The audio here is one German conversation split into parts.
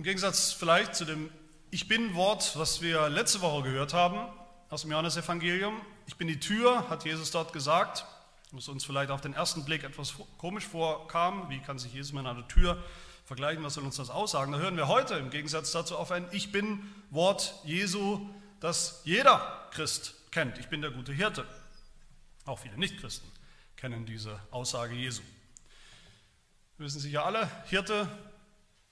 Im Gegensatz vielleicht zu dem Ich bin-Wort, was wir letzte Woche gehört haben aus dem Johannesevangelium. Ich bin die Tür, hat Jesus dort gesagt, was uns vielleicht auf den ersten Blick etwas komisch vorkam. Wie kann sich Jesus mit einer Tür vergleichen? Was soll uns das aussagen? Da hören wir heute im Gegensatz dazu auf ein Ich bin-Wort Jesu, das jeder Christ kennt. Ich bin der gute Hirte. Auch viele Nichtchristen kennen diese Aussage Jesu. Wir wissen sicher alle, Hirte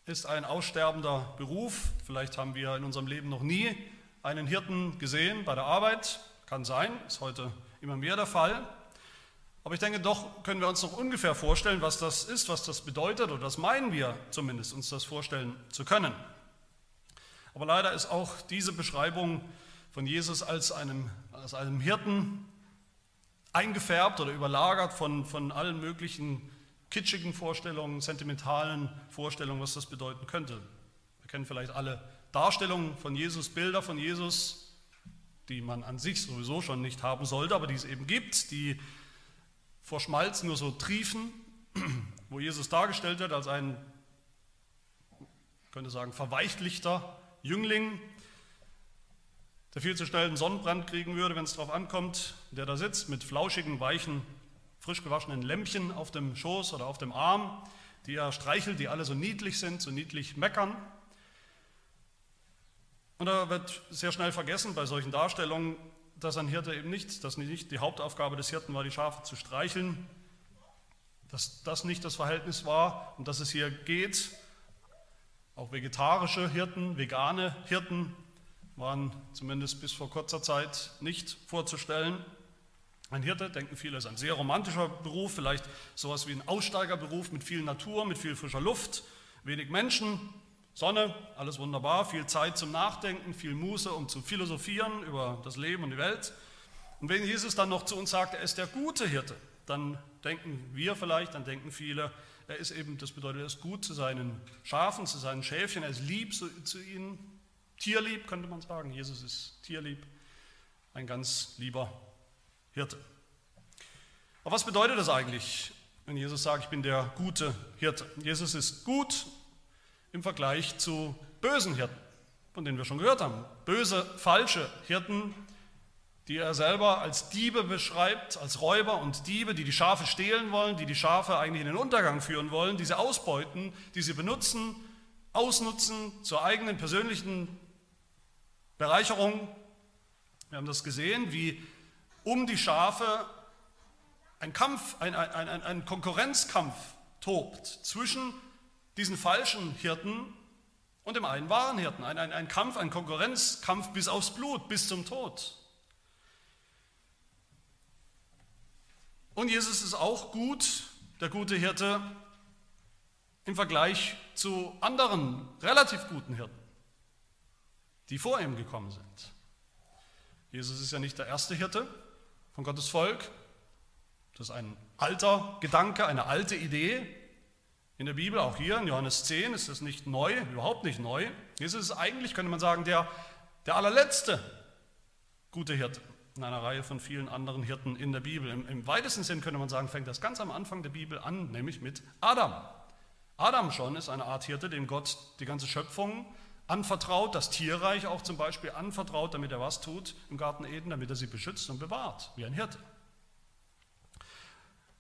ist ein aussterbender Beruf. Vielleicht haben wir in unserem Leben noch nie einen Hirten gesehen bei der Arbeit. Kann sein, ist heute immer mehr der Fall. Aber ich denke, doch können wir uns noch ungefähr vorstellen, was das ist, was das bedeutet, oder das meinen wir zumindest, uns das vorstellen zu können. Aber leider ist auch diese Beschreibung von Jesus als einem, als einem Hirten eingefärbt oder überlagert von, von allen möglichen kitschigen Vorstellungen, sentimentalen Vorstellungen, was das bedeuten könnte. Wir kennen vielleicht alle Darstellungen von Jesus, Bilder von Jesus, die man an sich sowieso schon nicht haben sollte, aber die es eben gibt, die vor Schmalz nur so triefen, wo Jesus dargestellt wird als ein, könnte sagen, verweichlichter Jüngling, der viel zu schnell einen Sonnenbrand kriegen würde, wenn es darauf ankommt, der da sitzt mit flauschigen, weichen, frisch gewaschenen Lämpchen auf dem Schoß oder auf dem Arm, die er streichelt, die alle so niedlich sind, so niedlich meckern. Und da wird sehr schnell vergessen bei solchen Darstellungen, dass ein Hirte eben nicht, dass nicht die Hauptaufgabe des Hirten war, die Schafe zu streicheln, dass das nicht das Verhältnis war und dass es hier geht. Auch vegetarische Hirten, vegane Hirten waren zumindest bis vor kurzer Zeit nicht vorzustellen. Ein Hirte, denken viele, ist ein sehr romantischer Beruf, vielleicht sowas wie ein Aussteigerberuf mit viel Natur, mit viel frischer Luft, wenig Menschen, Sonne, alles wunderbar, viel Zeit zum Nachdenken, viel Muße, um zu philosophieren über das Leben und die Welt. Und wenn Jesus dann noch zu uns sagt, er ist der gute Hirte, dann denken wir vielleicht, dann denken viele, er ist eben, das bedeutet, er ist gut zu seinen Schafen, zu seinen Schäfchen, er ist lieb zu, ihnen, tierlieb könnte man sagen. Jesus ist tierlieb, ein ganz lieber Hirte. Aber was bedeutet das eigentlich, wenn Jesus sagt, ich bin der gute Hirte? Jesus ist gut im Vergleich zu bösen Hirten, von denen wir schon gehört haben. Böse, falsche Hirten, die er selber als Diebe beschreibt, als Räuber und Diebe, die die Schafe stehlen wollen, die die Schafe eigentlich in den Untergang führen wollen, diese ausbeuten, die sie benutzen, ausnutzen zur eigenen persönlichen Bereicherung. Wir haben das gesehen, wie um die Schafe ein Kampf, ein, ein, ein, ein Konkurrenzkampf tobt zwischen diesen falschen Hirten und dem einen wahren Hirten. Ein, ein, ein Kampf, ein Konkurrenzkampf bis aufs Blut, bis zum Tod. Und Jesus ist auch gut, der gute Hirte, im Vergleich zu anderen relativ guten Hirten, die vor ihm gekommen sind. Jesus ist ja nicht der erste Hirte von Gottes Volk. Das ist ein alter Gedanke, eine alte Idee. In der Bibel, auch hier in Johannes 10, ist das nicht neu, überhaupt nicht neu. Jesus ist eigentlich, könnte man sagen, der, der allerletzte gute Hirte in einer Reihe von vielen anderen Hirten in der Bibel. Im, Im, weitesten Sinn könnte man sagen, fängt das ganz am Anfang der Bibel an, nämlich mit Adam. Adam schon ist eine Art Hirte, dem Gott die ganze Schöpfung anvertraut, das Tierreich auch zum Beispiel anvertraut, damit er was tut im Garten Eden, damit er sie beschützt und bewahrt, wie ein Hirte.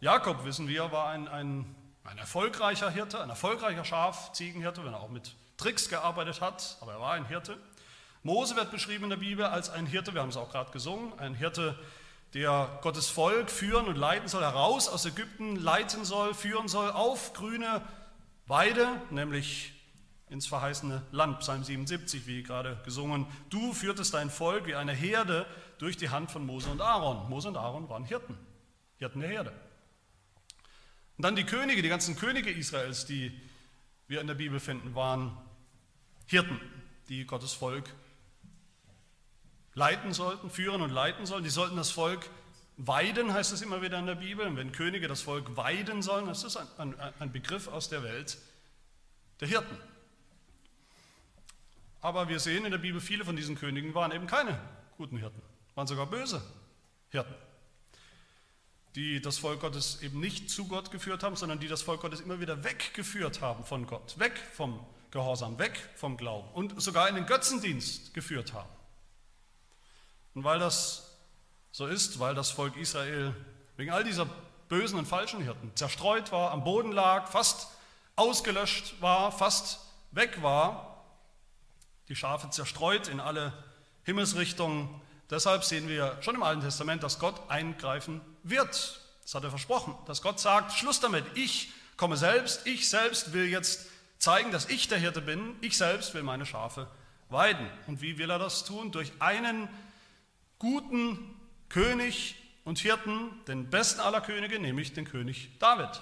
Jakob, wissen wir, war ein, ein ein erfolgreicher Hirte, ein erfolgreicher Schaf-Ziegenhirte, wenn er auch mit Tricks gearbeitet hat, aber er war ein Hirte. Mose wird beschrieben in der Bibel als ein Hirte, wir haben es auch gerade gesungen, ein Hirte, der Gottes Volk führen und leiten soll, heraus aus Ägypten leiten soll, führen soll auf grüne Weide, nämlich ins verheißene Land, Psalm 77, wie gerade gesungen. Du führtest dein Volk wie eine Herde durch die Hand von Mose und Aaron. Mose und Aaron waren Hirten, Hirten der Herde. Und dann die Könige, die ganzen Könige Israels, die wir in der Bibel finden, waren Hirten, die Gottes Volk leiten sollten, führen und leiten sollten. Die sollten das Volk weiden, heißt es immer wieder in der Bibel. Und wenn Könige das Volk weiden sollen, das ist ein, ein, ein Begriff aus der Welt der Hirten. Aber wir sehen in der Bibel, viele von diesen Königen waren eben keine guten Hirten, waren sogar böse Hirten die das Volk Gottes eben nicht zu Gott geführt haben, sondern die das Volk Gottes immer wieder weggeführt haben von Gott, weg vom Gehorsam, weg vom Glauben und sogar in den Götzendienst geführt haben. Und weil das so ist, weil das Volk Israel wegen all dieser bösen und falschen Hirten zerstreut war, am Boden lag, fast ausgelöscht war, fast weg war, die Schafe zerstreut in alle Himmelsrichtungen. Deshalb sehen wir schon im Alten Testament, dass Gott eingreifen wird. Das hat er versprochen, dass Gott sagt, Schluss damit, ich komme selbst, ich selbst will jetzt zeigen, dass ich der Hirte bin, ich selbst will meine Schafe weiden. Und wie will er das tun? Durch einen guten König und Hirten, den besten aller Könige, nämlich den König David.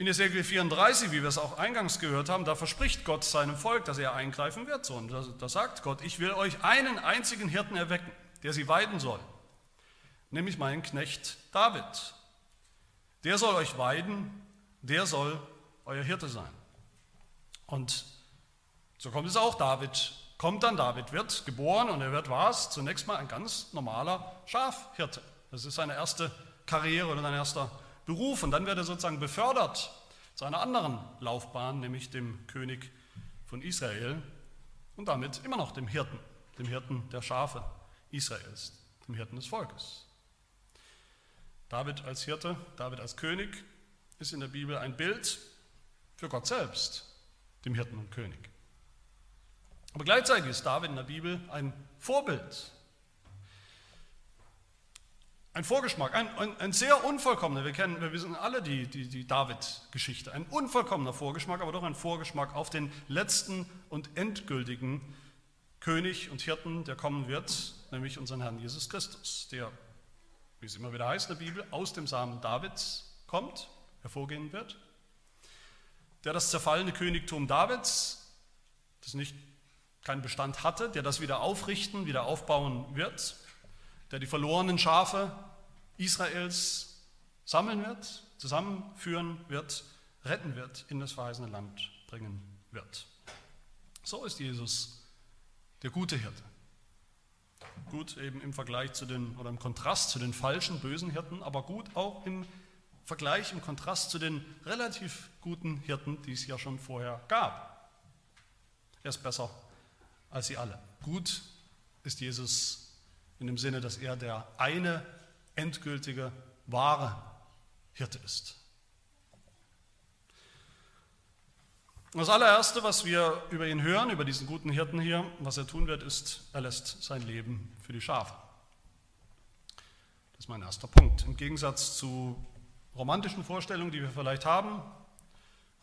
In Ezekiel 34, wie wir es auch eingangs gehört haben, da verspricht Gott seinem Volk, dass er eingreifen wird. So, und da sagt Gott, ich will euch einen einzigen Hirten erwecken, der sie weiden soll, nämlich meinen Knecht David. Der soll euch weiden, der soll euer Hirte sein. Und so kommt es auch, David kommt dann, David wird geboren und er wird was? Zunächst mal ein ganz normaler Schafhirte. Das ist seine erste Karriere oder sein erster Beruf und dann wird er sozusagen befördert zu einer anderen Laufbahn, nämlich dem König von Israel und damit immer noch dem Hirten, dem Hirten der Schafe Israels, dem Hirten des Volkes. David als Hirte, David als König ist in der Bibel ein Bild für Gott selbst, dem Hirten und König. Aber gleichzeitig ist David in der Bibel ein Vorbild ein Vorgeschmack, ein, ein, ein, sehr unvollkommener, wir kennen, wir wissen alle die, die, die David-Geschichte, ein unvollkommener Vorgeschmack, aber doch ein Vorgeschmack auf den letzten und endgültigen König und Hirten, der kommen wird, nämlich unseren Herrn Jesus Christus, der, wie es immer wieder heißt in der Bibel, aus dem Samen Davids kommt, hervorgehen wird, der das zerfallene Königtum Davids, das nicht keinen Bestand hatte, der das wieder aufrichten, wieder aufbauen wird, der die verlorenen Schafe Israels sammeln wird, zusammenführen wird, retten wird, in das verheißene Land bringen wird. So ist Jesus der gute Hirte. Gut eben im Vergleich zu den, oder im Kontrast zu den falschen, bösen Hirten, aber gut auch im Vergleich, im Kontrast zu den relativ guten Hirten, die es ja schon vorher gab. Er ist besser als sie alle. Gut ist Jesus in dem Sinne, dass er der eine endgültige, wahre Hirte ist. Das allererste, was wir über ihn hören, über diesen guten Hirten hier, was er tun wird, ist, er lässt sein Leben für die Schafe. Das ist mein erster Punkt. Im Gegensatz zu romantischen Vorstellungen, die wir vielleicht haben,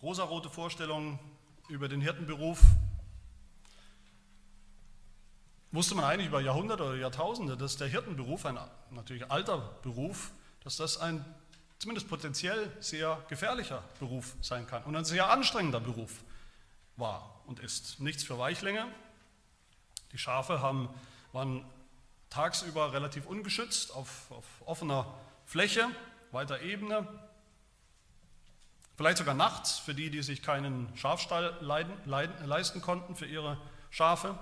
rosarote Vorstellungen über den Hirtenberuf, wusste man eigentlich über Jahrhunderte oder Jahrtausende, dass der Hirtenberuf, ein natürlich alter Beruf, dass das ein zumindest potenziell sehr gefährlicher Beruf sein kann und ein sehr anstrengender Beruf war und ist. Nichts für Weichlinge. Die Schafe haben, waren tagsüber relativ ungeschützt auf, auf offener Fläche, weiter Ebene. Vielleicht sogar nachts für die, die sich keinen Schafstall leiden, leiden, leisten konnten für ihre Schafe.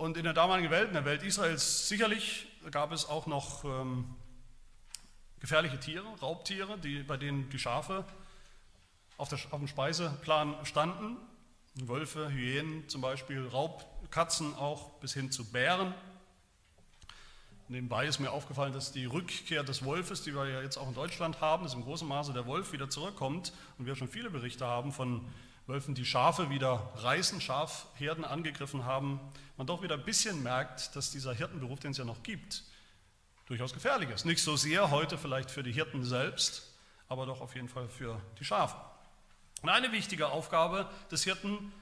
Und in der damaligen Welt, in der Welt Israels sicherlich, gab es auch noch ähm, gefährliche Tiere, Raubtiere, die, bei denen die Schafe auf, der, auf dem Speiseplan standen. Wölfe, Hyänen zum Beispiel, Raubkatzen auch bis hin zu Bären. Nebenbei ist mir aufgefallen, dass die Rückkehr des Wolfes, die wir ja jetzt auch in Deutschland haben, dass im großen Maße der Wolf wieder zurückkommt und wir schon viele Berichte haben von Wölfen, die Schafe wieder reißen, Schafherden angegriffen haben, man doch wieder ein bisschen merkt, dass dieser Hirtenberuf, den es ja noch gibt, durchaus gefährlich ist. Nicht so sehr heute vielleicht für die Hirten selbst, aber doch auf jeden Fall für die Schafe. Und eine wichtige Aufgabe des Hirten,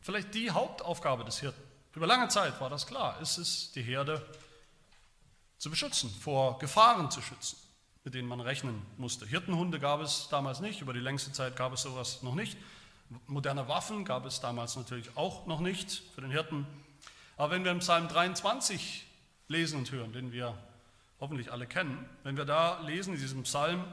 vielleicht die Hauptaufgabe des Hirten, über lange Zeit war das klar, ist es, die Herde zu beschützen, vor Gefahren zu schützen mit denen man rechnen musste. Hirtenhunde gab es damals nicht, über die längste Zeit gab es sowas noch nicht. Moderne Waffen gab es damals natürlich auch noch nicht für den Hirten. Aber wenn wir im Psalm 23 lesen und hören, den wir hoffentlich alle kennen, wenn wir da lesen in diesem Psalm,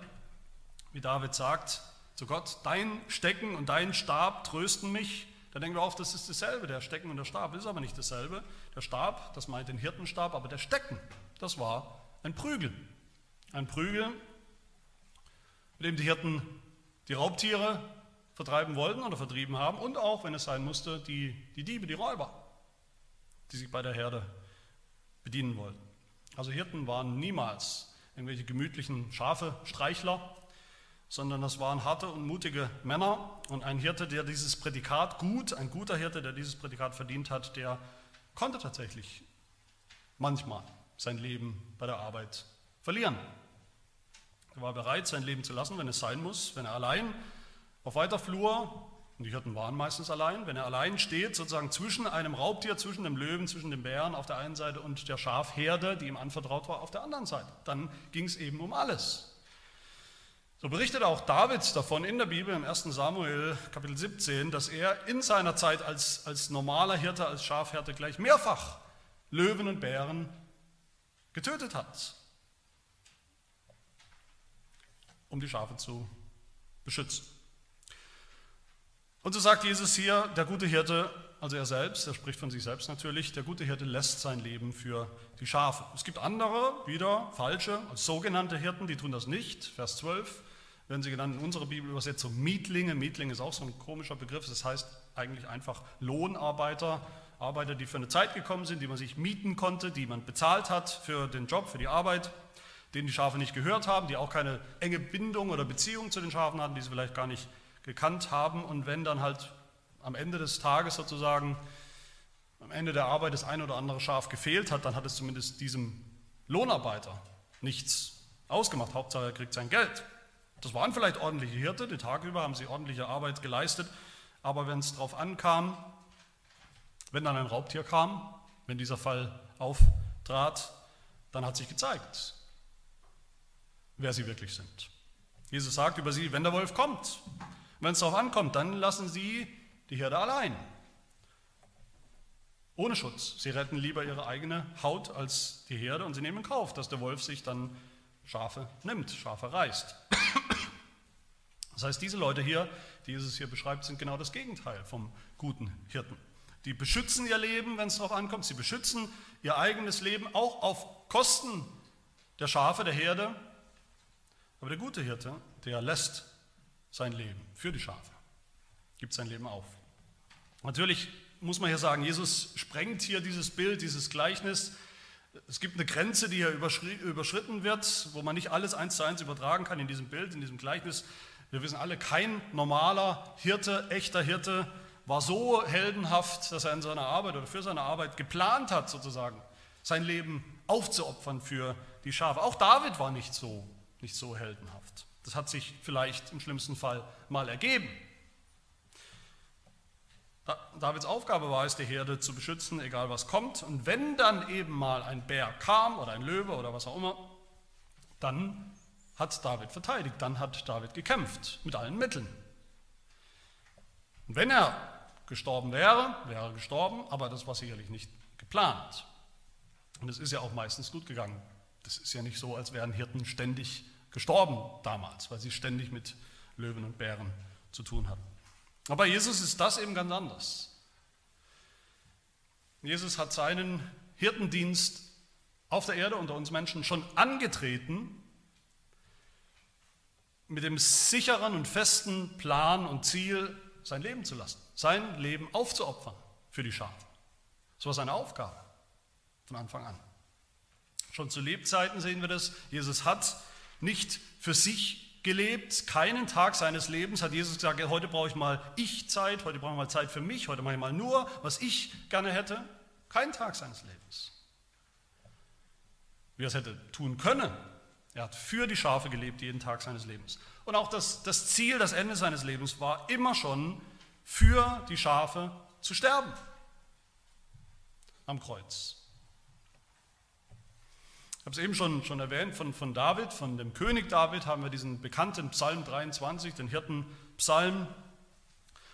wie David sagt zu Gott, dein Stecken und dein Stab trösten mich, dann denken wir oft, das ist dasselbe, der Stecken und der Stab ist aber nicht dasselbe. Der Stab, das meint den Hirtenstab, aber der Stecken, das war ein Prügel. Ein Prügel, mit dem die Hirten die Raubtiere vertreiben wollten oder vertrieben haben und auch, wenn es sein musste, die, die Diebe, die Räuber, die sich bei der Herde bedienen wollten. Also Hirten waren niemals irgendwelche gemütlichen Schafe, Streichler, sondern das waren harte und mutige Männer und ein Hirte, der dieses Prädikat gut, ein guter Hirte, der dieses Prädikat verdient hat, der konnte tatsächlich manchmal sein Leben bei der Arbeit verlieren. Er war bereit, sein Leben zu lassen, wenn es sein muss, wenn er allein auf weiter Flur, und die Hirten waren meistens allein, wenn er allein steht, sozusagen zwischen einem Raubtier, zwischen dem Löwen, zwischen dem Bären auf der einen Seite und der Schafherde, die ihm anvertraut war, auf der anderen Seite. Dann ging es eben um alles. So berichtet auch David davon in der Bibel im 1. Samuel Kapitel 17, dass er in seiner Zeit als, als normaler Hirte, als Schafhirte gleich mehrfach Löwen und Bären getötet hat, um die Schafe zu beschützen. Und so sagt Jesus hier, der gute Hirte, also er selbst, er spricht von sich selbst natürlich, der gute Hirte lässt sein Leben für die Schafe. Es gibt andere, wieder falsche, als sogenannte Hirten, die tun das nicht. Vers 12 werden sie genannt in unserer Bibelübersetzung Mietlinge. Mietling ist auch so ein komischer Begriff. Das heißt eigentlich einfach Lohnarbeiter, Arbeiter, die für eine Zeit gekommen sind, die man sich mieten konnte, die man bezahlt hat für den Job, für die Arbeit, denen die Schafe nicht gehört haben, die auch keine enge Bindung oder Beziehung zu den Schafen hatten, die sie vielleicht gar nicht gekannt haben. Und wenn dann halt am Ende des Tages sozusagen, am Ende der Arbeit das ein oder andere Schaf gefehlt hat, dann hat es zumindest diesem Lohnarbeiter nichts ausgemacht. Hauptsache er kriegt sein Geld. Das waren vielleicht ordentliche Hirte, den Tag über haben sie ordentliche Arbeit geleistet, aber wenn es darauf ankam, wenn dann ein Raubtier kam, wenn dieser Fall auftrat, dann hat sich gezeigt, wer sie wirklich sind. Jesus sagt über sie, wenn der Wolf kommt, wenn es darauf ankommt, dann lassen sie die Herde allein. Ohne Schutz. Sie retten lieber ihre eigene Haut als die Herde und sie nehmen in Kauf, dass der Wolf sich dann Schafe nimmt, Schafe reißt. Das heißt, diese Leute hier, die Jesus hier beschreibt, sind genau das Gegenteil vom guten Hirten. Die beschützen ihr Leben, wenn es darauf ankommt. Sie beschützen ihr eigenes Leben auch auf Kosten der Schafe, der Herde. Aber der gute Hirte, der lässt sein Leben für die Schafe, gibt sein Leben auf. Natürlich muss man hier sagen, Jesus sprengt hier dieses Bild, dieses Gleichnis es gibt eine Grenze, die hier überschritten wird, wo man nicht alles eins zu eins übertragen kann in diesem Bild, in diesem Gleichnis. Wir wissen alle, kein normaler Hirte, echter Hirte war so heldenhaft, dass er in seiner Arbeit oder für seine Arbeit geplant hat, sozusagen, sein Leben aufzuopfern für die Schafe. Auch David war nicht so, nicht so heldenhaft. Das hat sich vielleicht im schlimmsten Fall mal ergeben. Davids Aufgabe war es, die Herde zu beschützen, egal was kommt. Und wenn dann eben mal ein Bär kam oder ein Löwe oder was auch immer, dann hat David verteidigt, dann hat David gekämpft mit allen Mitteln. Und wenn er gestorben wäre, wäre er gestorben, aber das war sicherlich nicht geplant. Und es ist ja auch meistens gut gegangen. Das ist ja nicht so, als wären Hirten ständig gestorben damals, weil sie ständig mit Löwen und Bären zu tun hatten. Aber Jesus ist das eben ganz anders. Jesus hat seinen Hirtendienst auf der Erde unter uns Menschen schon angetreten mit dem sicheren und festen Plan und Ziel, sein Leben zu lassen, sein Leben aufzuopfern für die Schafe. Das war seine Aufgabe von Anfang an. Schon zu Lebzeiten sehen wir das. Jesus hat nicht für sich gelebt. Keinen Tag seines Lebens hat Jesus gesagt, heute brauche ich mal ich Zeit, heute brauche ich mal Zeit für mich, heute mache ich mal nur, was ich gerne hätte. Kein Tag seines Lebens. Wie er es hätte tun können. Er hat für die Schafe gelebt, jeden Tag seines Lebens. Und auch das, das Ziel, das Ende seines Lebens war immer schon, für die Schafe zu sterben. Am Kreuz. Ich habe es eben schon, schon erwähnt, von, von David, von dem König David haben wir diesen bekannten Psalm 23, den Hirtenpsalm.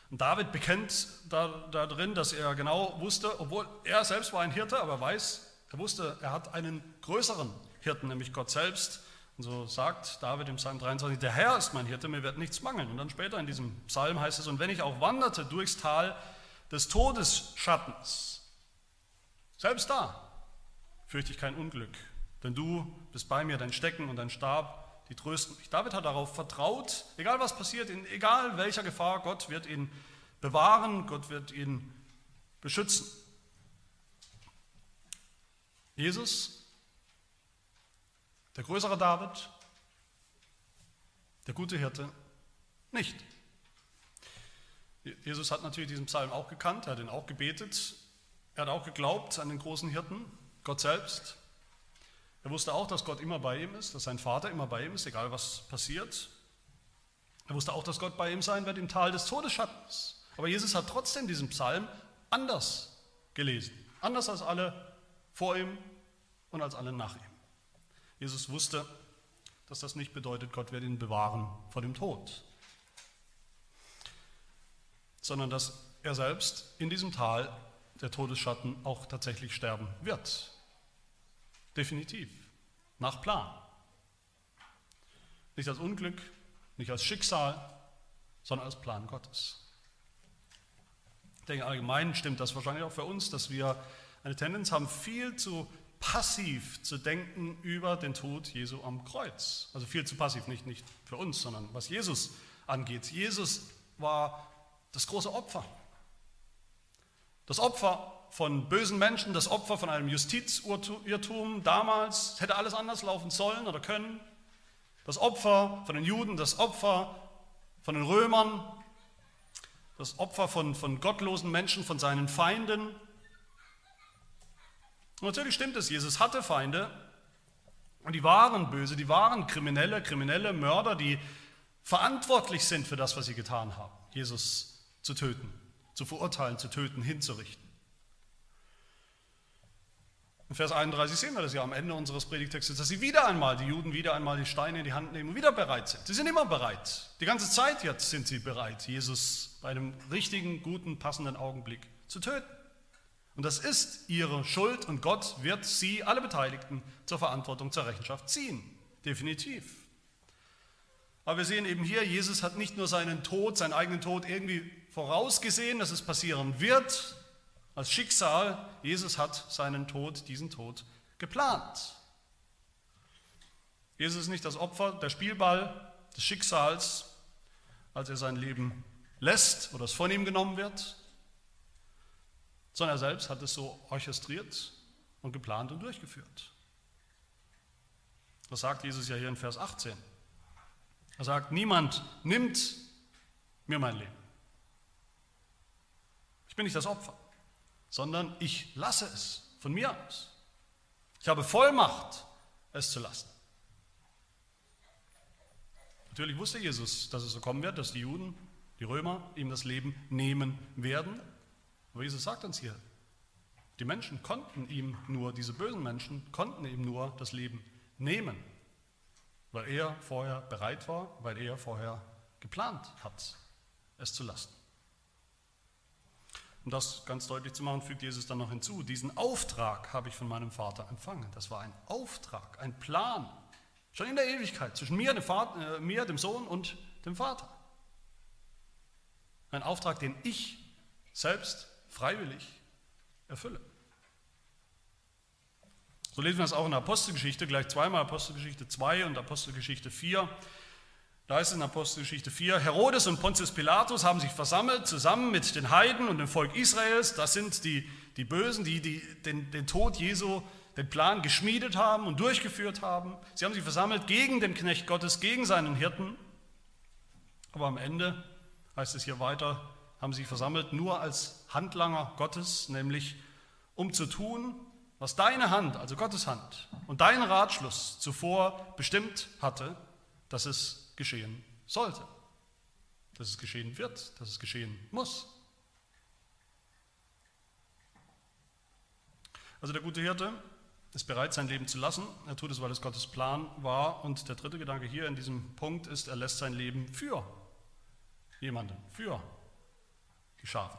Und David bekennt da, da drin, dass er genau wusste, obwohl er selbst war ein Hirte, aber er weiß, er wusste, er hat einen größeren Hirten, nämlich Gott selbst. Und so sagt David im Psalm 23, der Herr ist mein Hirte, mir wird nichts mangeln. Und dann später in diesem Psalm heißt es, und wenn ich auch wanderte durchs Tal des Todesschattens, selbst da fürchte ich kein Unglück, denn du bist bei mir, dein Stecken und dein Stab, die trösten mich. David hat darauf vertraut, egal was passiert, in egal welcher Gefahr, Gott wird ihn bewahren, Gott wird ihn beschützen. Jesus, der größere David, der gute Hirte, nicht. Jesus hat natürlich diesen Psalm auch gekannt, er hat ihn auch gebetet, er hat auch geglaubt an den großen Hirten, Gott selbst. Er wusste auch, dass Gott immer bei ihm ist, dass sein Vater immer bei ihm ist, egal was passiert. Er wusste auch, dass Gott bei ihm sein wird im Tal des Todesschattens. Aber Jesus hat trotzdem diesen Psalm anders gelesen, anders als alle vor ihm und als alle nach ihm. Jesus wusste, dass das nicht bedeutet, Gott wird ihn bewahren vor dem Tod, sondern dass er selbst in diesem Tal der Todesschatten auch tatsächlich sterben wird. Definitiv, nach Plan. Nicht als Unglück, nicht als Schicksal, sondern als Plan Gottes. Ich denke, allgemein stimmt das wahrscheinlich auch für uns, dass wir eine Tendenz haben, viel zu passiv zu denken über den Tod Jesu am Kreuz. Also viel zu passiv, nicht, nicht für uns, sondern was Jesus angeht. Jesus war das große Opfer. Das Opfer von bösen Menschen, das Opfer von einem Justizirrtum damals, hätte alles anders laufen sollen oder können. Das Opfer von den Juden, das Opfer von den Römern, das Opfer von, von gottlosen Menschen, von seinen Feinden. Und natürlich stimmt es, Jesus hatte Feinde und die waren böse, die waren Kriminelle, kriminelle Mörder, die verantwortlich sind für das, was sie getan haben, Jesus zu töten, zu verurteilen, zu töten, hinzurichten. In Vers 31 sehen wir das ja am Ende unseres Predigtextes, dass sie wieder einmal, die Juden wieder einmal die Steine in die Hand nehmen und wieder bereit sind. Sie sind immer bereit. Die ganze Zeit jetzt sind sie bereit, Jesus bei einem richtigen, guten, passenden Augenblick zu töten. Und das ist ihre Schuld und Gott wird sie, alle Beteiligten, zur Verantwortung, zur Rechenschaft ziehen. Definitiv. Aber wir sehen eben hier, Jesus hat nicht nur seinen Tod, seinen eigenen Tod irgendwie vorausgesehen, dass es passieren wird, als Schicksal, Jesus hat seinen Tod, diesen Tod geplant. Jesus ist nicht das Opfer, der Spielball des Schicksals, als er sein Leben lässt oder es von ihm genommen wird, sondern er selbst hat es so orchestriert und geplant und durchgeführt. Das sagt Jesus ja hier in Vers 18. Er sagt, niemand nimmt mir mein Leben. Ich bin nicht das Opfer, sondern ich lasse es von mir aus. Ich habe Vollmacht, es zu lassen. Natürlich wusste Jesus, dass es so kommen wird, dass die Juden, die Römer ihm das Leben nehmen werden. Aber Jesus sagt uns hier, die Menschen konnten ihm nur, diese bösen Menschen konnten ihm nur das Leben nehmen, weil er vorher bereit war, weil er vorher geplant hat, es zu lassen. Um das ganz deutlich zu machen, fügt Jesus dann noch hinzu, diesen Auftrag habe ich von meinem Vater empfangen. Das war ein Auftrag, ein Plan, schon in der Ewigkeit, zwischen mir, dem, Vater, äh, mir, dem Sohn und dem Vater. Ein Auftrag, den ich selbst freiwillig erfülle. So lesen wir es auch in der Apostelgeschichte, gleich zweimal Apostelgeschichte 2 und Apostelgeschichte 4. Da ist in Apostelgeschichte 4, Herodes und Pontius Pilatus haben sich versammelt, zusammen mit den Heiden und dem Volk Israels. Das sind die, die Bösen, die, die den, den Tod Jesu, den Plan geschmiedet haben und durchgeführt haben. Sie haben sich versammelt gegen den Knecht Gottes, gegen seinen Hirten. Aber am Ende, heißt es hier weiter, haben sie versammelt nur als Handlanger Gottes, nämlich um zu tun, was deine Hand, also Gottes Hand und dein Ratschluss zuvor bestimmt hatte, dass es geschehen sollte, dass es geschehen wird, dass es geschehen muss. Also der gute Hirte ist bereit, sein Leben zu lassen. Er tut es, weil es Gottes Plan war. Und der dritte Gedanke hier in diesem Punkt ist, er lässt sein Leben für jemanden, für die Schafe.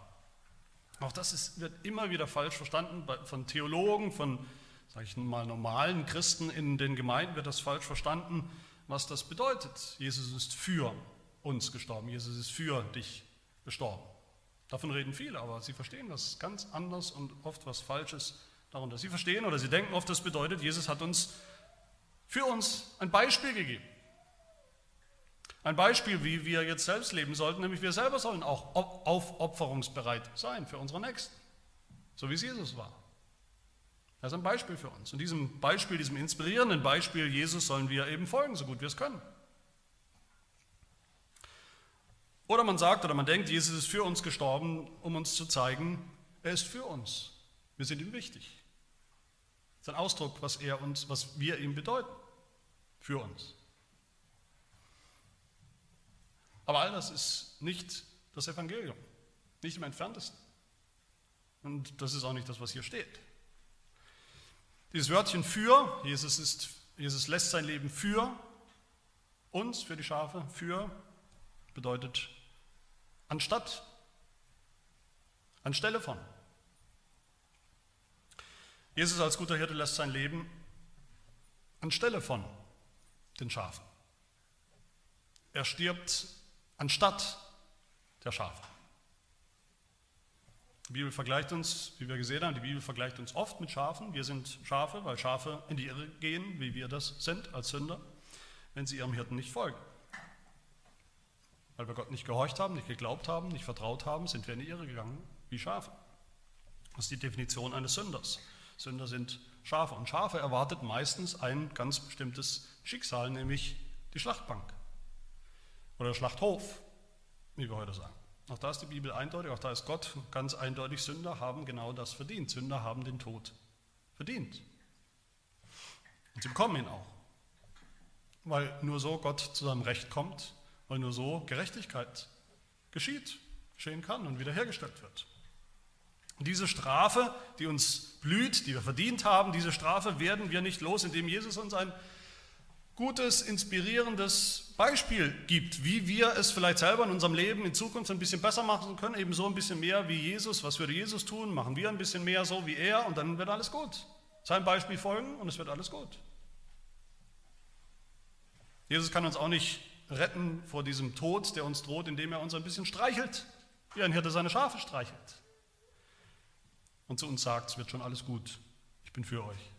Auch das ist, wird immer wieder falsch verstanden von Theologen, von, sage ich mal, normalen Christen in den Gemeinden wird das falsch verstanden, was das bedeutet. Jesus ist für uns gestorben, Jesus ist für dich gestorben. Davon reden viele, aber sie verstehen das ganz anders und oft was Falsches darunter. Sie verstehen oder sie denken oft, das bedeutet, Jesus hat uns für uns ein Beispiel gegeben. Ein Beispiel, wie wir jetzt selbst leben sollten, nämlich wir selber sollen auch aufopferungsbereit sein für unsere Nächsten, so wie es Jesus war. Das ist ein Beispiel für uns. Und diesem Beispiel, diesem inspirierenden Beispiel Jesus sollen wir eben folgen, so gut wir es können. Oder man sagt oder man denkt, Jesus ist für uns gestorben, um uns zu zeigen, er ist für uns. Wir sind ihm wichtig. Das ist ein Ausdruck, was er uns, was wir ihm bedeuten. Für uns. Aber all das ist nicht das Evangelium. Nicht im entferntesten. Und das ist auch nicht das, was hier steht. Dieses Wörtchen für, Jesus, ist, Jesus lässt sein Leben für uns, für die Schafe, für bedeutet anstatt, anstelle von. Jesus als guter Hirte lässt sein Leben anstelle von den Schafen. Er stirbt anstatt der Schafe. Die Bibel vergleicht uns, wie wir gesehen haben, die Bibel vergleicht uns oft mit Schafen. Wir sind Schafe, weil Schafe in die Irre gehen, wie wir das sind als Sünder, wenn sie ihrem Hirten nicht folgen. Weil wir Gott nicht gehorcht haben, nicht geglaubt haben, nicht vertraut haben, sind wir in die Irre gegangen, wie Schafe. Das ist die Definition eines Sünders. Sünder sind Schafe. Und Schafe erwartet meistens ein ganz bestimmtes Schicksal, nämlich die Schlachtbank oder der Schlachthof, wie wir heute sagen. Auch da ist die Bibel eindeutig, auch da ist Gott ganz eindeutig, Sünder haben genau das verdient. Sünder haben den Tod verdient. Und sie bekommen ihn auch. Weil nur so Gott zu seinem Recht kommt, weil nur so Gerechtigkeit geschieht, geschehen kann und wiederhergestellt wird. Und diese Strafe, die uns blüht, die wir verdient haben, diese Strafe werden wir nicht los, indem Jesus uns ein gutes, inspirierendes Beispiel gibt, wie wir es vielleicht selber in unserem Leben in Zukunft ein bisschen besser machen können, eben so ein bisschen mehr wie Jesus. Was würde Jesus tun? Machen wir ein bisschen mehr so wie er und dann wird alles gut. Sein Beispiel folgen und es wird alles gut. Jesus kann uns auch nicht retten vor diesem Tod, der uns droht, indem er uns ein bisschen streichelt, wie ein Hirte seine Schafe streichelt. Und zu uns sagt, es wird schon alles gut, ich bin für euch.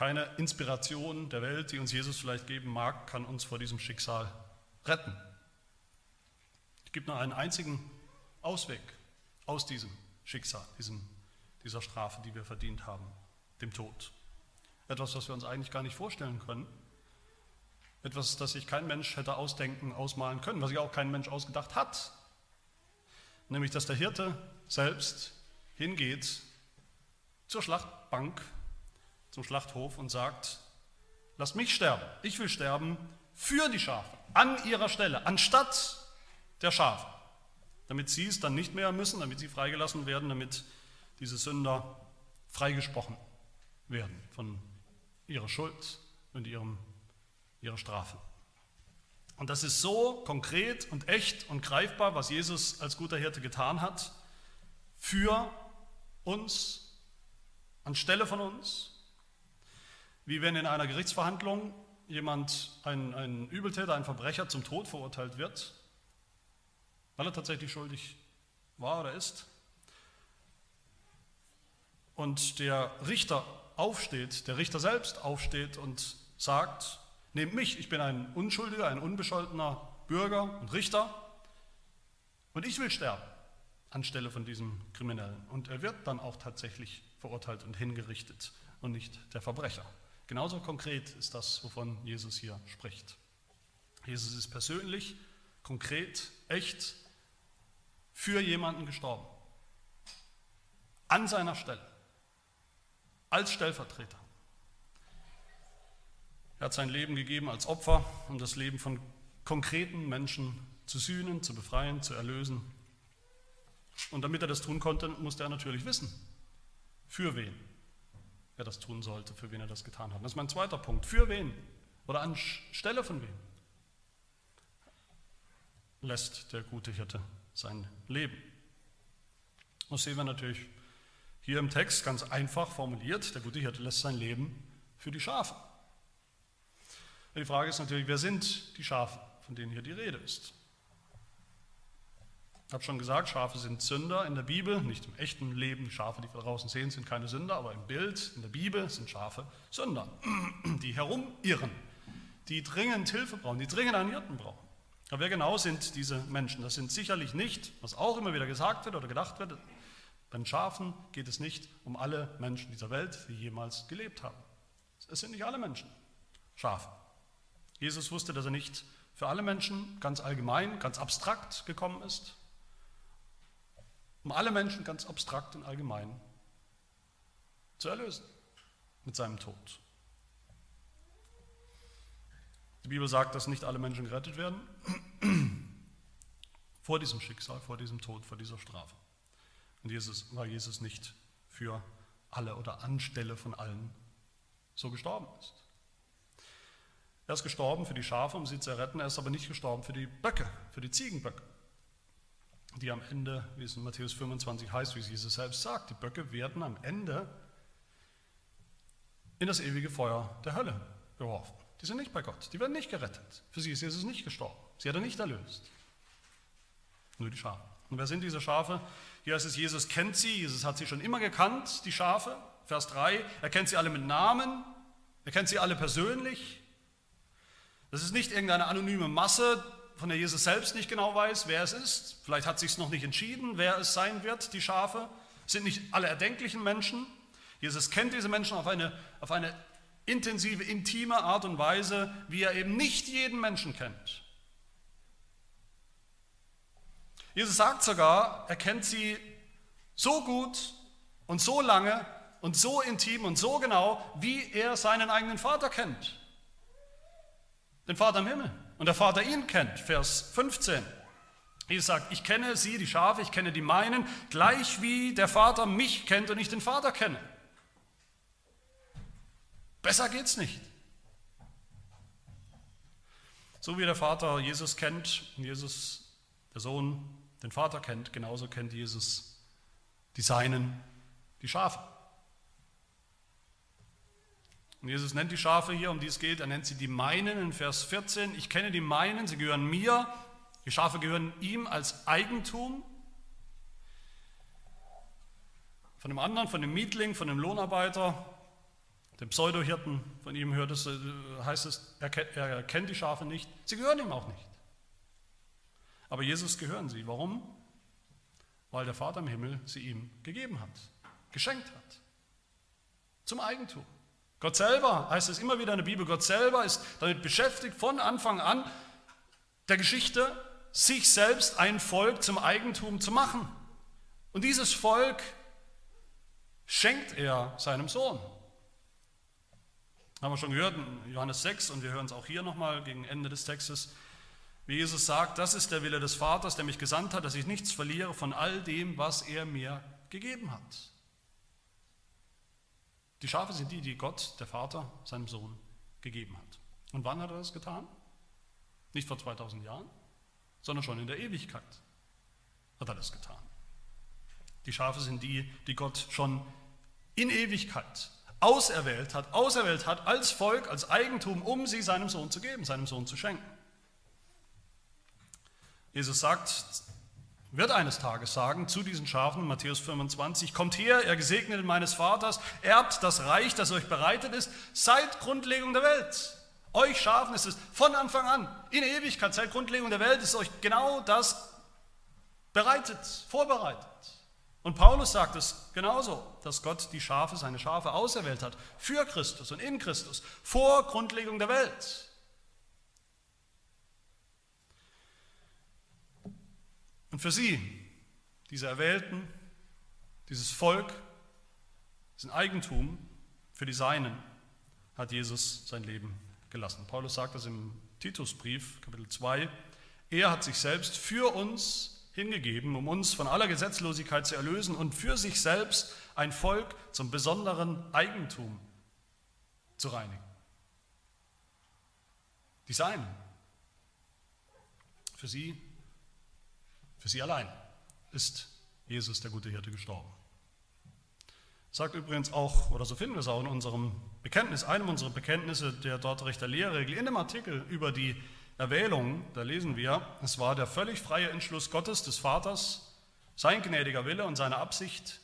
Keine Inspiration der Welt, die uns Jesus vielleicht geben mag, kann uns vor diesem Schicksal retten. Es gibt nur einen einzigen Ausweg aus diesem Schicksal, diesem, dieser Strafe, die wir verdient haben, dem Tod. Etwas, was wir uns eigentlich gar nicht vorstellen können. Etwas, das sich kein Mensch hätte ausdenken, ausmalen können, was sich auch kein Mensch ausgedacht hat. Nämlich, dass der Hirte selbst hingeht zur Schlachtbank zum Schlachthof und sagt, lasst mich sterben, ich will sterben für die Schafe, an ihrer Stelle, anstatt der Schafe, damit sie es dann nicht mehr müssen, damit sie freigelassen werden, damit diese Sünder freigesprochen werden von ihrer Schuld und ihrem, ihrer Strafe. Und das ist so konkret und echt und greifbar, was Jesus als guter Hirte getan hat, für uns, anstelle von uns, wie wenn in einer Gerichtsverhandlung jemand, ein, ein Übeltäter, ein Verbrecher zum Tod verurteilt wird, weil er tatsächlich schuldig war oder ist. Und der Richter aufsteht, der Richter selbst aufsteht und sagt, nehmt mich, ich bin ein Unschuldiger, ein unbescholtener Bürger und Richter und ich will sterben anstelle von diesem Kriminellen. Und er wird dann auch tatsächlich verurteilt und hingerichtet und nicht der Verbrecher. Genauso konkret ist das, wovon Jesus hier spricht. Jesus ist persönlich, konkret, echt für jemanden gestorben. An seiner Stelle. Als Stellvertreter. Er hat sein Leben gegeben als Opfer, um das Leben von konkreten Menschen zu sühnen, zu befreien, zu erlösen. Und damit er das tun konnte, musste er natürlich wissen, für wen er das tun sollte, für wen er das getan hat. Das ist mein zweiter Punkt. Für wen oder anstelle von wem lässt der gute Hirte sein Leben? Das sehen wir natürlich hier im Text ganz einfach formuliert. Der gute Hirte lässt sein Leben für die Schafe. Die Frage ist natürlich, wer sind die Schafe, von denen hier die Rede ist? Ich habe schon gesagt, Schafe sind Sünder in der Bibel, nicht im echten Leben. Schafe, die wir draußen sehen, sind keine Sünder, aber im Bild, in der Bibel sind Schafe Sünder, die herumirren, die dringend Hilfe brauchen, die dringend einen Hirten brauchen. Aber wer genau sind diese Menschen? Das sind sicherlich nicht, was auch immer wieder gesagt wird oder gedacht wird, bei den Schafen geht es nicht um alle Menschen dieser Welt, die jemals gelebt haben. Es sind nicht alle Menschen Schafe. Jesus wusste, dass er nicht für alle Menschen ganz allgemein, ganz abstrakt gekommen ist, um alle Menschen ganz abstrakt und allgemein zu erlösen mit seinem Tod. Die Bibel sagt, dass nicht alle Menschen gerettet werden vor diesem Schicksal, vor diesem Tod, vor dieser Strafe. Und Jesus war Jesus nicht für alle oder anstelle von allen so gestorben ist. Er ist gestorben für die Schafe, um sie zu retten, er ist aber nicht gestorben für die Böcke, für die Ziegenböcke, die am Ende, wie es in Matthäus 25 heißt, wie Jesus selbst sagt, die Böcke werden am Ende in das ewige Feuer der Hölle geworfen. Die sind nicht bei Gott, die werden nicht gerettet. Für sie ist Jesus nicht gestorben, sie hat er nicht erlöst. Nur die Schafe. Und wer sind diese Schafe? Hier heißt es, Jesus kennt sie, Jesus hat sie schon immer gekannt, die Schafe. Vers 3, er kennt sie alle mit Namen, er kennt sie alle persönlich. Das ist nicht irgendeine anonyme Masse, von der Jesus selbst nicht genau weiß, wer es ist. Vielleicht hat sich es noch nicht entschieden, wer es sein wird, die Schafe. Es sind nicht alle erdenklichen Menschen. Jesus kennt diese Menschen auf eine, auf eine intensive, intime Art und Weise, wie er eben nicht jeden Menschen kennt. Jesus sagt sogar, er kennt sie so gut und so lange und so intim und so genau, wie er seinen eigenen Vater kennt. Den Vater im Himmel. Und der Vater ihn kennt. Vers 15. Jesus sagt, ich kenne sie, die Schafe, ich kenne die meinen, gleich wie der Vater mich kennt und ich den Vater kenne. Besser geht's nicht. So wie der Vater Jesus kennt, Jesus, der Sohn, den Vater kennt, genauso kennt Jesus die Seinen, die Schafe. Und Jesus nennt die Schafe hier, um die es geht, er nennt sie die meinen in Vers 14. Ich kenne die meinen, sie gehören mir, die Schafe gehören ihm als Eigentum. Von dem anderen, von dem Mietling, von dem Lohnarbeiter, dem Pseudohirten, von ihm hört es, äh, heißt es, er kennt die Schafe nicht, sie gehören ihm auch nicht. Aber Jesus gehören sie. Warum? Weil der Vater im Himmel sie ihm gegeben hat, geschenkt hat. Zum Eigentum. Gott selber, heißt es immer wieder in der Bibel, Gott selber ist damit beschäftigt, von Anfang an der Geschichte, sich selbst ein Volk zum Eigentum zu machen. Und dieses Volk schenkt er seinem Sohn. Haben wir schon gehört in Johannes 6 und wir hören es auch hier nochmal gegen Ende des Textes, wie Jesus sagt, das ist der Wille des Vaters, der mich gesandt hat, dass ich nichts verliere von all dem, was er mir gegeben hat. Die Schafe sind die, die Gott, der Vater, seinem Sohn gegeben hat. Und wann hat er das getan? Nicht vor 2000 Jahren, sondern schon in der Ewigkeit hat er das getan. Die Schafe sind die, die Gott schon in Ewigkeit auserwählt hat, auserwählt hat als Volk, als Eigentum, um sie seinem Sohn zu geben, seinem Sohn zu schenken. Jesus sagt, wird eines Tages sagen zu diesen Schafen, Matthäus 25, kommt her, ihr Gesegneten meines Vaters, erbt das Reich, das euch bereitet ist, seit Grundlegung der Welt. Euch Schafen ist es von Anfang an, in Ewigkeit, seit Grundlegung der Welt ist euch genau das bereitet, vorbereitet. Und Paulus sagt es genauso, dass Gott die Schafe, seine Schafe auserwählt hat, für Christus und in Christus, vor Grundlegung der Welt. Und für sie, diese Erwählten, dieses Volk, diesen Eigentum, für die Seinen, hat Jesus sein Leben gelassen. Paulus sagt das im Titusbrief, Kapitel 2. Er hat sich selbst für uns hingegeben, um uns von aller Gesetzlosigkeit zu erlösen und für sich selbst ein Volk zum besonderen Eigentum zu reinigen. Die Seinen. Für sie für sie allein ist Jesus, der gute Hirte, gestorben. Sagt übrigens auch, oder so finden wir es auch in unserem Bekenntnis, einem unserer Bekenntnisse der Dortrechter Lehrregel, in dem Artikel über die Erwählung, da lesen wir, es war der völlig freie Entschluss Gottes, des Vaters, sein gnädiger Wille und seine Absicht,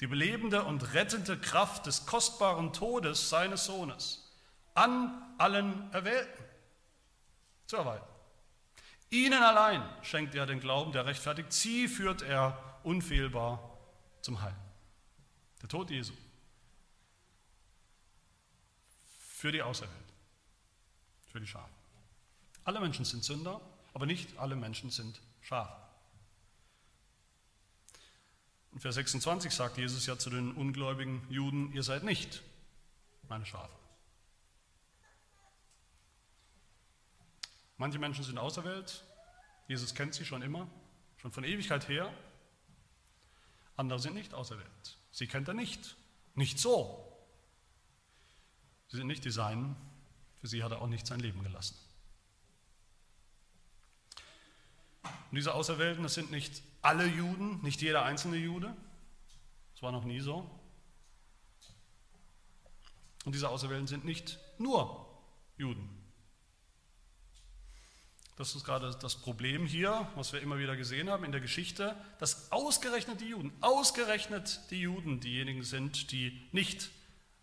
die belebende und rettende Kraft des kostbaren Todes seines Sohnes an allen Erwählten zu erweitern. Ihnen allein schenkt er den Glauben, der rechtfertigt. Sie führt er unfehlbar zum Heil. Der Tod Jesu. Für die Auserwählten. Für die Schafe. Alle Menschen sind Sünder, aber nicht alle Menschen sind Schafe. In Vers 26 sagt Jesus ja zu den ungläubigen Juden, ihr seid nicht meine Schafe. Manche Menschen sind auserwählt, Jesus kennt sie schon immer, schon von Ewigkeit her. Andere sind nicht auserwählt. Sie kennt er nicht. Nicht so. Sie sind nicht die Seinen. Für sie hat er auch nicht sein Leben gelassen. Und diese Auserwählten, das sind nicht alle Juden, nicht jeder einzelne Jude. Das war noch nie so. Und diese Auserwählten sind nicht nur Juden. Das ist gerade das Problem hier, was wir immer wieder gesehen haben in der Geschichte, dass ausgerechnet die Juden, ausgerechnet die Juden diejenigen sind, die nicht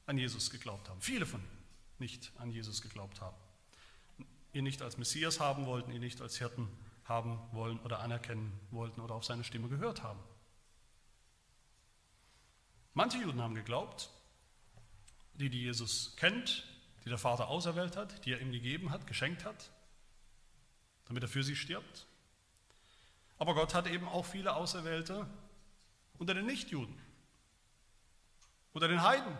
an Jesus geglaubt haben. Viele von ihnen nicht an Jesus geglaubt haben. Ihn nicht als Messias haben wollten, ihn nicht als Hirten haben wollen oder anerkennen wollten oder auf seine Stimme gehört haben. Manche Juden haben geglaubt, die, die Jesus kennt, die der Vater auserwählt hat, die er ihm gegeben hat, geschenkt hat, damit er für sie stirbt. Aber Gott hat eben auch viele Auserwählte unter den Nichtjuden, unter den Heiden,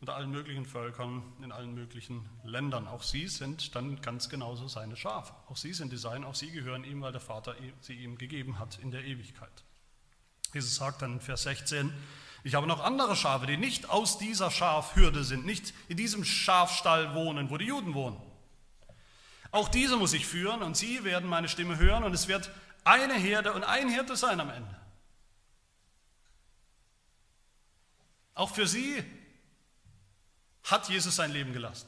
unter allen möglichen Völkern, in allen möglichen Ländern. Auch sie sind dann ganz genauso seine Schafe. Auch sie sind die Seinen, auch sie gehören ihm, weil der Vater sie ihm gegeben hat in der Ewigkeit. Jesus sagt dann in Vers 16, ich habe noch andere Schafe, die nicht aus dieser Schafhürde sind, nicht in diesem Schafstall wohnen, wo die Juden wohnen. Auch diese muss ich führen und sie werden meine Stimme hören und es wird eine Herde und ein Hirte sein am Ende. Auch für sie hat Jesus sein Leben gelassen.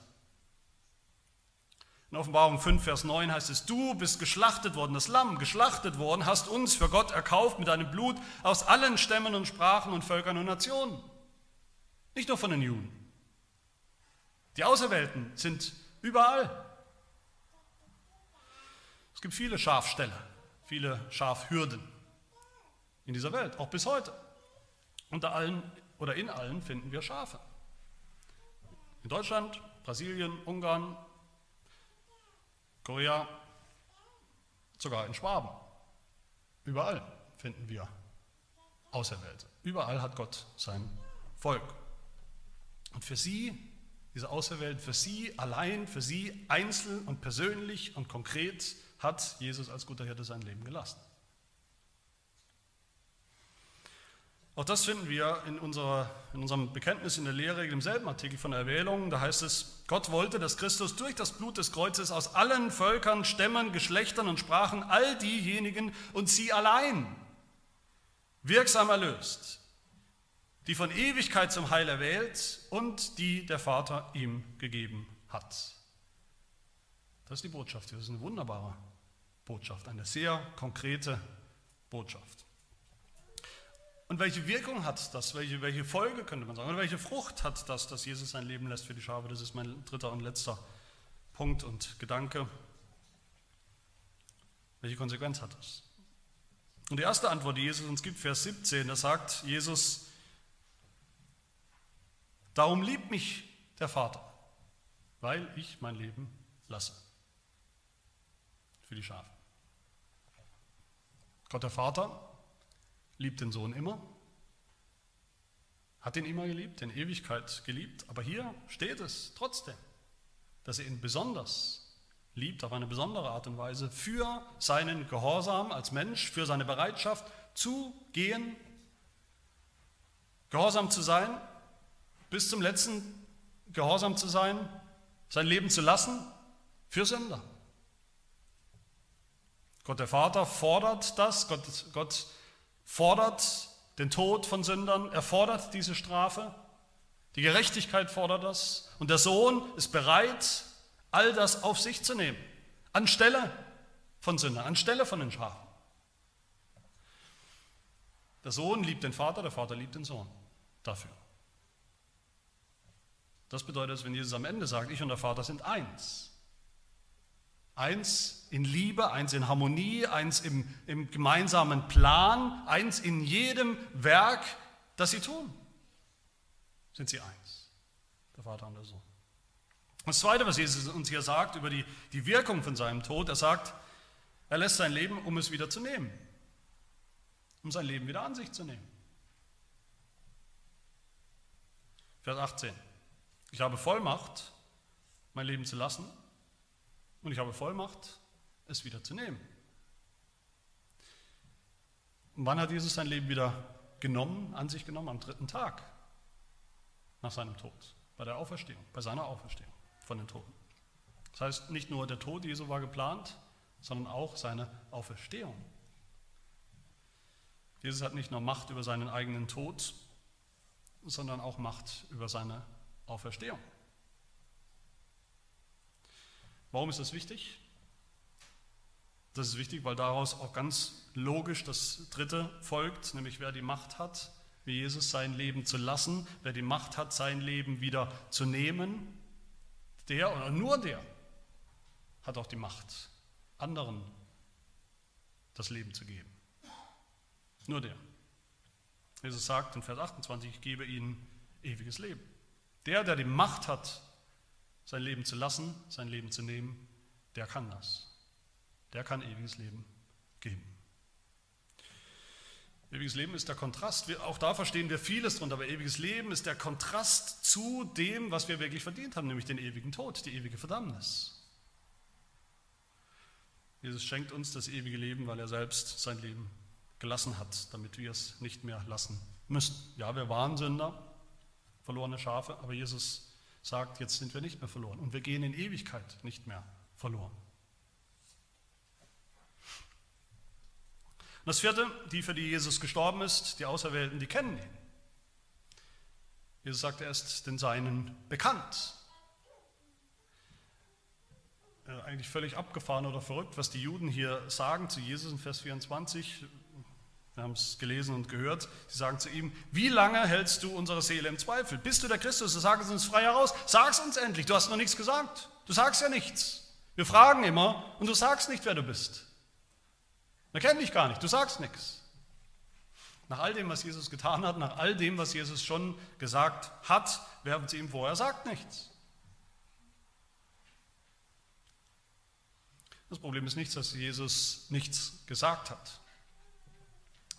In Offenbarung 5, Vers 9 heißt es, du bist geschlachtet worden, das Lamm geschlachtet worden, hast uns für Gott erkauft mit deinem Blut aus allen Stämmen und Sprachen und Völkern und Nationen. Nicht nur von den Juden. Die Auserwählten sind überall. Es gibt viele Schafställe, viele Schafhürden in dieser Welt, auch bis heute. Unter allen oder in allen finden wir Schafe. In Deutschland, Brasilien, Ungarn, Korea, sogar in Schwaben. Überall finden wir Auserwählte. Überall hat Gott sein Volk. Und für sie, diese Auserwählten, für sie allein, für sie einzeln und persönlich und konkret hat Jesus als guter Hirte sein Leben gelassen. Auch das finden wir in, unserer, in unserem Bekenntnis in der Lehre, im selben Artikel von Erwählung. Da heißt es, Gott wollte, dass Christus durch das Blut des Kreuzes aus allen Völkern, Stämmen, Geschlechtern und Sprachen all diejenigen und sie allein wirksam erlöst, die von Ewigkeit zum Heil erwählt und die der Vater ihm gegeben hat. Das ist die Botschaft. Das ist eine wunderbare Botschaft, eine sehr konkrete Botschaft. Und welche Wirkung hat das? Welche, welche Folge könnte man sagen? Oder welche Frucht hat das, dass Jesus sein Leben lässt für die Schafe? Das ist mein dritter und letzter Punkt und Gedanke. Welche Konsequenz hat das? Und die erste Antwort, die Jesus uns gibt, Vers 17, da sagt Jesus, darum liebt mich der Vater, weil ich mein Leben lasse für die Schafe. Gott der Vater liebt den Sohn immer, hat ihn immer geliebt, in Ewigkeit geliebt, aber hier steht es trotzdem, dass er ihn besonders liebt, auf eine besondere Art und Weise, für seinen Gehorsam als Mensch, für seine Bereitschaft zu gehen, gehorsam zu sein, bis zum letzten gehorsam zu sein, sein Leben zu lassen, für Sünder. Gott der Vater fordert das, Gott, Gott fordert den Tod von Sündern, er fordert diese Strafe, die Gerechtigkeit fordert das und der Sohn ist bereit, all das auf sich zu nehmen, anstelle von Sündern, anstelle von den Schafen. Der Sohn liebt den Vater, der Vater liebt den Sohn dafür. Das bedeutet, wenn Jesus am Ende sagt, ich und der Vater sind eins, Eins in Liebe, eins in Harmonie, eins im, im gemeinsamen Plan, eins in jedem Werk, das sie tun. Sind sie eins, der Vater und der Sohn. Das Zweite, was Jesus uns hier sagt über die, die Wirkung von seinem Tod, er sagt, er lässt sein Leben, um es wieder zu nehmen, um sein Leben wieder an sich zu nehmen. Vers 18. Ich habe Vollmacht, mein Leben zu lassen und ich habe Vollmacht, es wieder zu nehmen. Und wann hat Jesus sein Leben wieder genommen, an sich genommen? Am dritten Tag nach seinem Tod, bei der Auferstehung, bei seiner Auferstehung von den Toten. Das heißt, nicht nur der Tod Jesu war geplant, sondern auch seine Auferstehung. Jesus hat nicht nur Macht über seinen eigenen Tod, sondern auch Macht über seine Auferstehung. Warum ist das wichtig? Das ist wichtig, weil daraus auch ganz logisch das Dritte folgt, nämlich wer die Macht hat, wie Jesus sein Leben zu lassen, wer die Macht hat, sein Leben wieder zu nehmen, der oder nur der hat auch die Macht, anderen das Leben zu geben. Nur der. Jesus sagt in Vers 28, ich gebe ihnen ewiges Leben. Der, der die Macht hat, sein Leben zu lassen, sein Leben zu nehmen, der kann das. Der kann ewiges Leben geben. Ewiges Leben ist der Kontrast. Wir, auch da verstehen wir vieles drunter, aber ewiges Leben ist der Kontrast zu dem, was wir wirklich verdient haben, nämlich den ewigen Tod, die ewige Verdammnis. Jesus schenkt uns das ewige Leben, weil er selbst sein Leben gelassen hat, damit wir es nicht mehr lassen müssen. Ja, wir waren Sünder, verlorene Schafe, aber Jesus sagt, jetzt sind wir nicht mehr verloren und wir gehen in Ewigkeit nicht mehr verloren. Und das vierte, die, für die Jesus gestorben ist, die Auserwählten, die kennen ihn. Jesus sagt, er ist den Seinen bekannt. Eigentlich völlig abgefahren oder verrückt, was die Juden hier sagen zu Jesus in Vers 24. Wir haben es gelesen und gehört. Sie sagen zu ihm, wie lange hältst du unsere Seele im Zweifel? Bist du der Christus? So sag es uns frei heraus. Sag es uns endlich. Du hast noch nichts gesagt. Du sagst ja nichts. Wir fragen immer und du sagst nicht, wer du bist. Wir kennen dich gar nicht. Du sagst nichts. Nach all dem, was Jesus getan hat, nach all dem, was Jesus schon gesagt hat, werfen sie ihm vor, er sagt nichts. Das Problem ist nicht, dass Jesus nichts gesagt hat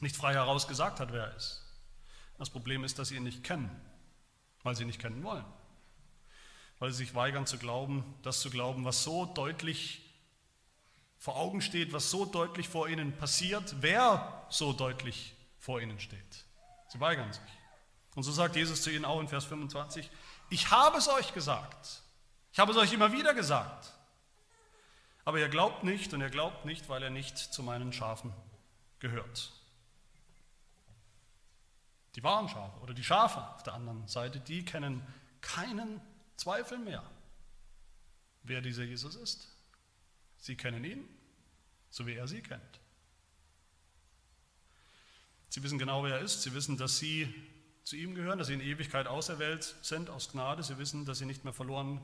nicht frei heraus gesagt hat, wer er ist. Das Problem ist, dass sie ihn nicht kennen, weil sie ihn nicht kennen wollen. Weil sie sich weigern zu glauben, das zu glauben, was so deutlich vor Augen steht, was so deutlich vor ihnen passiert, wer so deutlich vor ihnen steht. Sie weigern sich. Und so sagt Jesus zu ihnen auch in Vers 25, ich habe es euch gesagt. Ich habe es euch immer wieder gesagt. Aber ihr glaubt nicht und ihr glaubt nicht, weil er nicht zu meinen Schafen gehört. Die wahren Schafe oder die Schafe auf der anderen Seite, die kennen keinen Zweifel mehr, wer dieser Jesus ist. Sie kennen ihn, so wie er sie kennt. Sie wissen genau, wer er ist. Sie wissen, dass sie zu ihm gehören, dass sie in Ewigkeit auserwählt sind aus Gnade. Sie wissen, dass sie nicht mehr verloren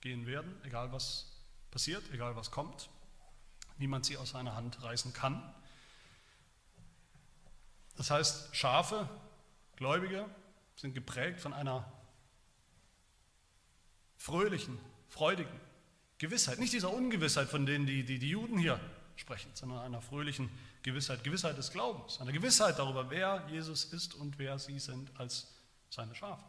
gehen werden, egal was passiert, egal was kommt. Niemand sie aus seiner Hand reißen kann. Das heißt, Schafe, Gläubige sind geprägt von einer fröhlichen, freudigen Gewissheit. Nicht dieser Ungewissheit, von denen die, die, die Juden hier sprechen, sondern einer fröhlichen Gewissheit, Gewissheit des Glaubens, einer Gewissheit darüber, wer Jesus ist und wer sie sind als seine Schafe.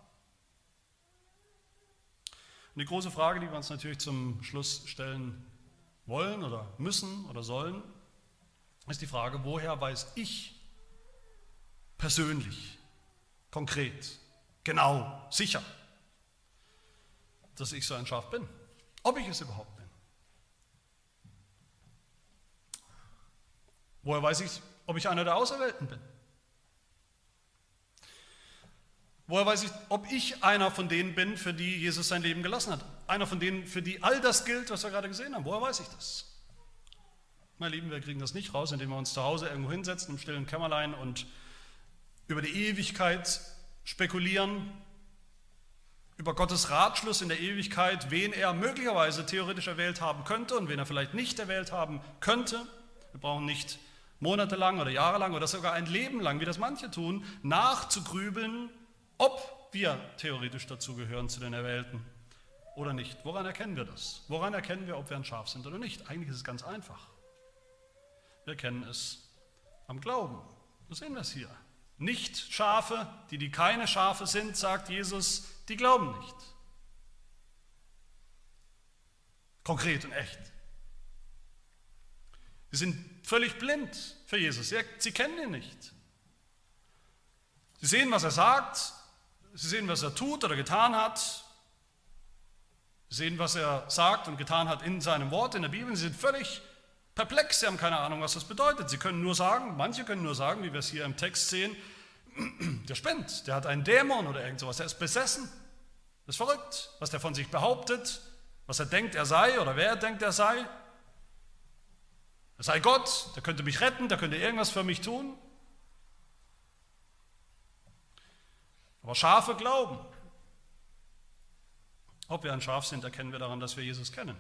Und die große Frage, die wir uns natürlich zum Schluss stellen wollen oder müssen oder sollen, ist die Frage, woher weiß ich, persönlich, konkret, genau, sicher, dass ich so ein Schaf bin. Ob ich es überhaupt bin. Woher weiß ich, ob ich einer der Auserwählten bin? Woher weiß ich, ob ich einer von denen bin, für die Jesus sein Leben gelassen hat? Einer von denen, für die all das gilt, was wir gerade gesehen haben. Woher weiß ich das? Meine Lieben, wir kriegen das nicht raus, indem wir uns zu Hause irgendwo hinsetzen im stillen Kämmerlein und über die Ewigkeit spekulieren, über Gottes Ratschluss in der Ewigkeit, wen er möglicherweise theoretisch erwählt haben könnte und wen er vielleicht nicht erwählt haben könnte. Wir brauchen nicht monatelang oder jahrelang oder sogar ein Leben lang, wie das manche tun, nachzugrübeln, ob wir theoretisch dazu gehören zu den Erwählten oder nicht. Woran erkennen wir das? Woran erkennen wir, ob wir ein Schaf sind oder nicht? Eigentlich ist es ganz einfach. Wir kennen es am Glauben. So sehen wir es hier. Nicht Schafe, die die keine Schafe sind, sagt Jesus, die glauben nicht. Konkret und echt. Sie sind völlig blind für Jesus. Sie kennen ihn nicht. Sie sehen, was er sagt. Sie sehen, was er tut oder getan hat. Sie sehen, was er sagt und getan hat in seinem Wort, in der Bibel. Sie sind völlig perplex. Sie haben keine Ahnung, was das bedeutet. Sie können nur sagen, manche können nur sagen, wie wir es hier im Text sehen, der spinnt, der hat einen Dämon oder irgend sowas, der ist besessen. Das ist verrückt, was der von sich behauptet, was er denkt, er sei oder wer er denkt, er sei. Er sei Gott, der könnte mich retten, der könnte irgendwas für mich tun. Aber Schafe glauben. Ob wir ein Schaf sind, erkennen wir daran, dass wir Jesus kennen.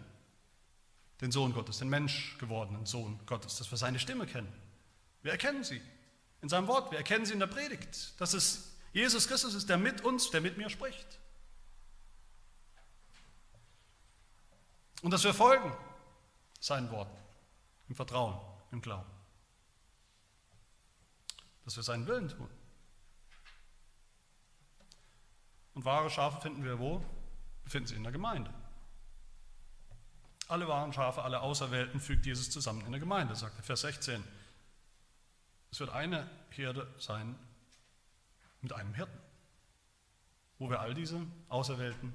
Den Sohn Gottes, den Mensch gewordenen Sohn Gottes, dass wir seine Stimme kennen. Wir erkennen sie in seinem Wort. Wir erkennen sie in der Predigt, dass es Jesus Christus ist, der mit uns, der mit mir spricht. Und dass wir folgen seinen Worten im Vertrauen, im Glauben. Dass wir seinen Willen tun. Und wahre Schafe finden wir wo? Finden sie in der Gemeinde. Alle wahren Schafe, alle Auserwählten fügt Jesus zusammen in der Gemeinde, sagt Vers 16. Es wird eine Herde sein mit einem Hirten, wo wir all diese Auserwählten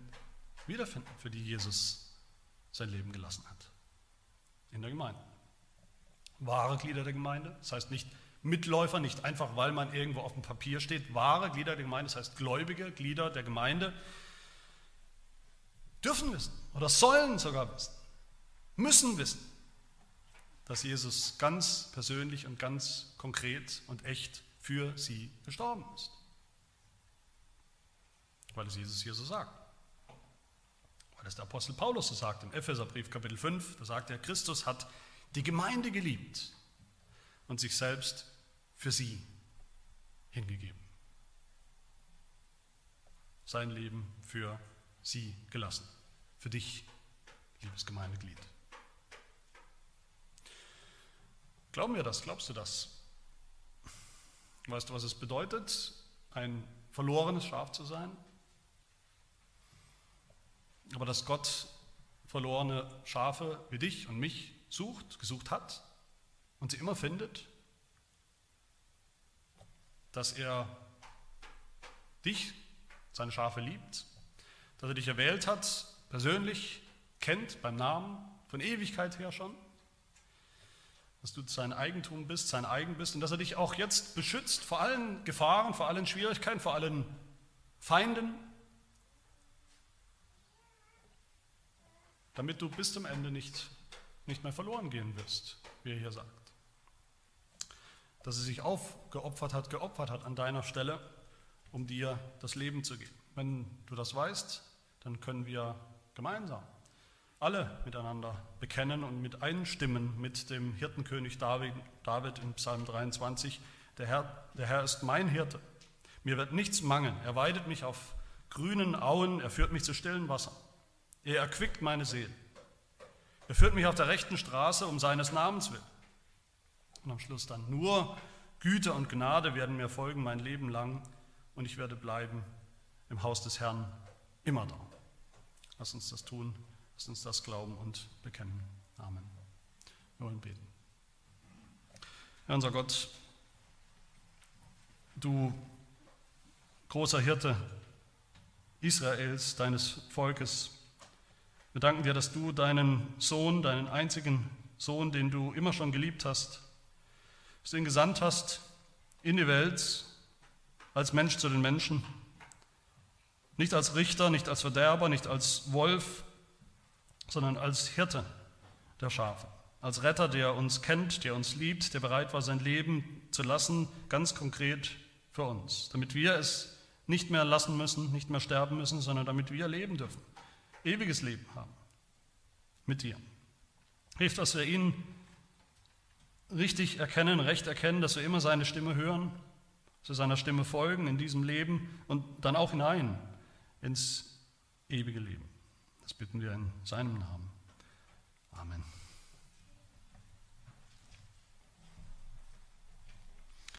wiederfinden, für die Jesus sein Leben gelassen hat. In der Gemeinde. Wahre Glieder der Gemeinde, das heißt nicht Mitläufer, nicht einfach, weil man irgendwo auf dem Papier steht. Wahre Glieder der Gemeinde, das heißt gläubige Glieder der Gemeinde, dürfen wissen oder sollen sogar wissen, müssen wissen, dass Jesus ganz persönlich und ganz konkret und echt für sie gestorben ist. Weil es Jesus hier so sagt. Weil es der Apostel Paulus so sagt im Epheserbrief Kapitel 5, da sagt er, Christus hat die Gemeinde geliebt und sich selbst für sie hingegeben. Sein Leben für sie gelassen. Für dich, liebes Gemeindeglied. Glauben wir das? Glaubst du das? Weißt du, was es bedeutet, ein verlorenes Schaf zu sein? Aber dass Gott verlorene Schafe wie dich und mich sucht, gesucht hat und sie immer findet, dass er dich, seine Schafe liebt, dass er dich erwählt hat, persönlich kennt beim Namen, von Ewigkeit her schon dass du sein Eigentum bist, sein Eigen bist und dass er dich auch jetzt beschützt vor allen Gefahren, vor allen Schwierigkeiten, vor allen Feinden, damit du bis zum Ende nicht, nicht mehr verloren gehen wirst, wie er hier sagt. Dass er sich aufgeopfert hat, geopfert hat an deiner Stelle, um dir das Leben zu geben. Wenn du das weißt, dann können wir gemeinsam alle miteinander bekennen und mit einstimmen mit dem Hirtenkönig David, David in Psalm 23. Der Herr, der Herr ist mein Hirte. Mir wird nichts mangeln. Er weidet mich auf grünen Auen. Er führt mich zu stillen Wassern. Er erquickt meine Seele. Er führt mich auf der rechten Straße um seines Namens willen. Und am Schluss dann nur Güte und Gnade werden mir folgen mein Leben lang und ich werde bleiben im Haus des Herrn immer da. Lass uns das tun. Lass uns das glauben und bekennen. Amen. Wir wollen beten. Herr unser Gott, du großer Hirte Israels, deines Volkes, wir danken dir, dass du deinen Sohn, deinen einzigen Sohn, den du immer schon geliebt hast, dass du ihn gesandt hast in die Welt als Mensch zu den Menschen, nicht als Richter, nicht als Verderber, nicht als Wolf, sondern als Hirte der Schafe, als Retter, der uns kennt, der uns liebt, der bereit war, sein Leben zu lassen, ganz konkret für uns, damit wir es nicht mehr lassen müssen, nicht mehr sterben müssen, sondern damit wir leben dürfen. Ewiges Leben haben. Mit dir. Hilft, dass wir ihn richtig erkennen, recht erkennen, dass wir immer seine Stimme hören, dass wir seiner Stimme folgen in diesem Leben und dann auch hinein ins ewige Leben. Das bitten wir in seinem Namen. Amen.